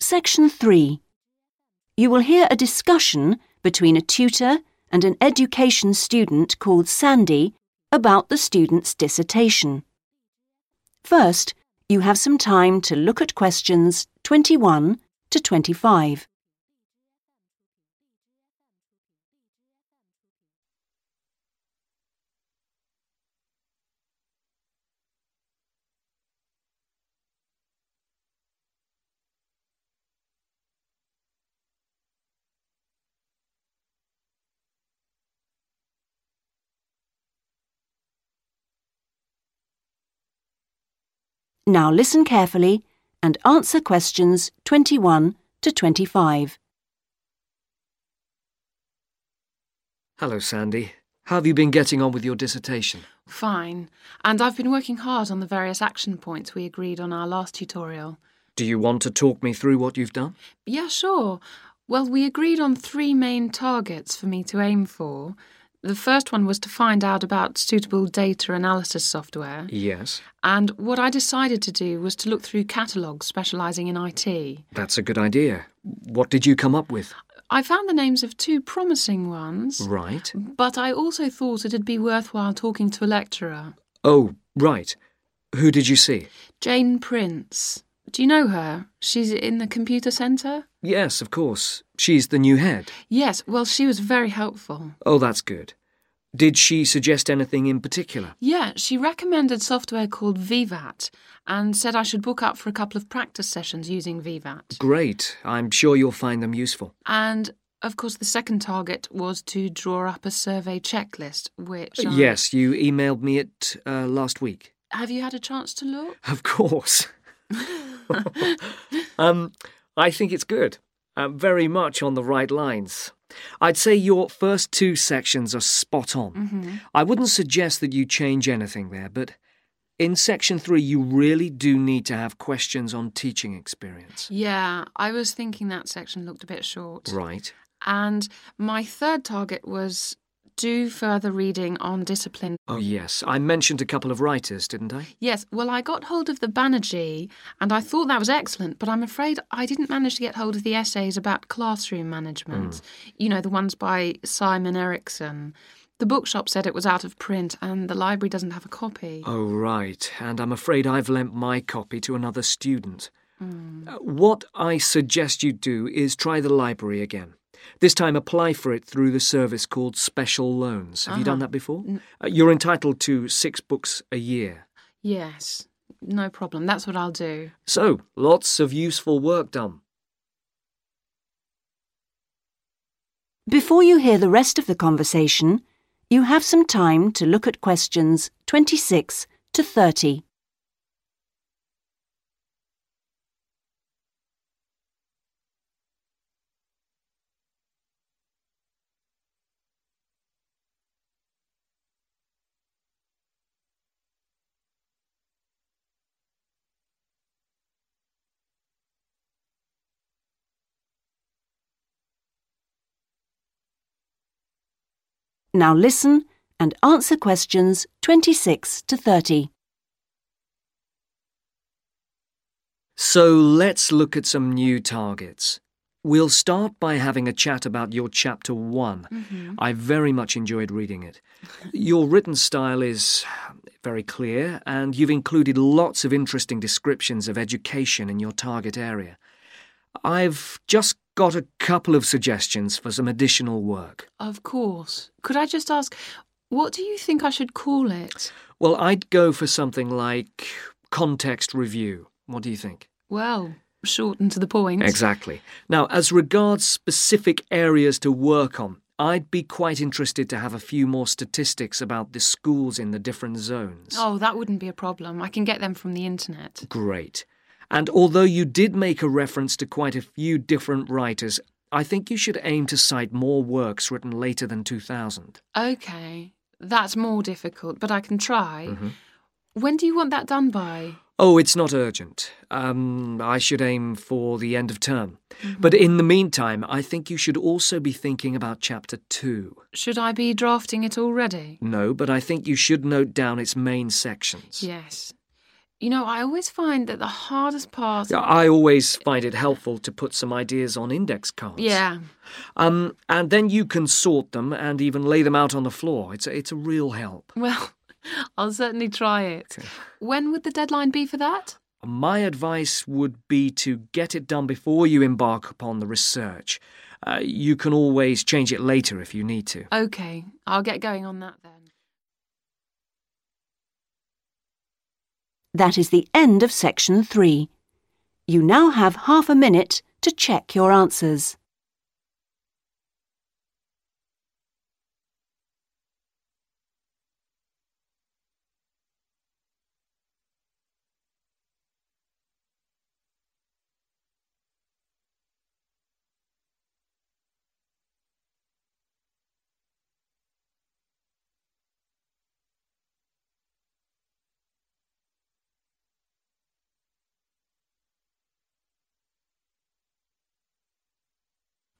Section 3. You will hear a discussion between a tutor and an education student called Sandy about the student's dissertation. First, you have some time to look at questions 21 to 25. Now listen carefully and answer questions 21 to 25. Hello, Sandy. How have you been getting on with your dissertation? Fine. And I've been working hard on the various action points we agreed on our last tutorial. Do you want to talk me through what you've done? Yeah, sure. Well, we agreed on three main targets for me to aim for. The first one was to find out about suitable data analysis software. Yes. And what I decided to do was to look through catalogues specialising in IT. That's a good idea. What did you come up with? I found the names of two promising ones, Right. but I also thought it'd be worthwhile talking to a lecturer. Oh, right. Who did you see? Jane Prince. Do you know her? She's in the computer centre? Yes, of course. She's the new head. Yes, well, she was very helpful. Oh, that's good. Did she suggest anything in particular? Yeah, she recommended software called Vivat and said I should book up for a couple of practice sessions using Vivat. Great. I'm sure you'll find them useful. And of course, the second target was to draw up a survey checklist, which. I- Yes, you emailed me it uh, last week. Have you had a chance to look? Of course. um, I think it's good. Uh, very much on the right lines. I'd say your first two sections are spot on. hmm I wouldn't suggest that you change anything there, but in section three, you really do need to have questions on teaching experience. Yeah, I was thinking that section looked a bit short. Right. And my third target was do further reading on discipline. Oh, yes. I mentioned a couple of writers, didn't I? Yes, well, I got hold of the Banerjee, and I thought that was excellent, but I'm afraid I didn't manage to get hold of the essays about classroom management. You know, the ones by Simon Erickson. The bookshop said it was out of print, and the library doesn't have a copy. Oh, right. And I'm afraid I've lent my copy to another student. Mm. Uh, What I suggest you do is try the library again. This time, apply for it through the service called Special Loans. Have you done Uh-huh. that before? N- Uh, you're entitled to six books a year. Yes, no problem. That's what I'll do. So, lots of useful work done. Before you hear the rest of the conversation, you have some time to look at questions 26 to 30. Now listen and answer questions 26 to 30. So, let's look at some new targets. We'll start by having a chat about your chapter one. Mm-hmm. I very much enjoyed reading it. Your written style is very clear, and you've included lots of interesting descriptions of education in your target area. I've just got a couple of suggestions for some additional work. Of course. Could I just ask, what do you think I should call it? Well, I'd go for something like context review. What do you think? Well, short and to the point. Exactly. Now, as regards specific areas to work on, I'd be quite interested to have a few more statistics about the schools in the different zones. Oh, that wouldn't be a problem. I can get them from the internet. Great. And although you did make a reference to quite a few different writers, I think you should aim to cite more works written later than 2000. Okay, that's more difficult, but I can try. Mhm. When do you want that done by? Oh, it's not urgent. Um, I should aim for the end of term. But in the meantime, I think you should also be thinking about chapter two. Should I be drafting it already? No, but I think you should note down its main sections. Yes. You know, I always find that the hardest part. Yeah, I always find it helpful to put some ideas on index cards. Yeah. Um, and then you can sort them and even lay them out on the floor. It's a, it's a real help. Well, I'll certainly try it. When would the deadline be for that? My advice would be to get it done before you embark upon the research. Uh, you can always change it later if you need to. Okay, I'll get going on that then. That is the end of section three. You now have half a minute to check your answers.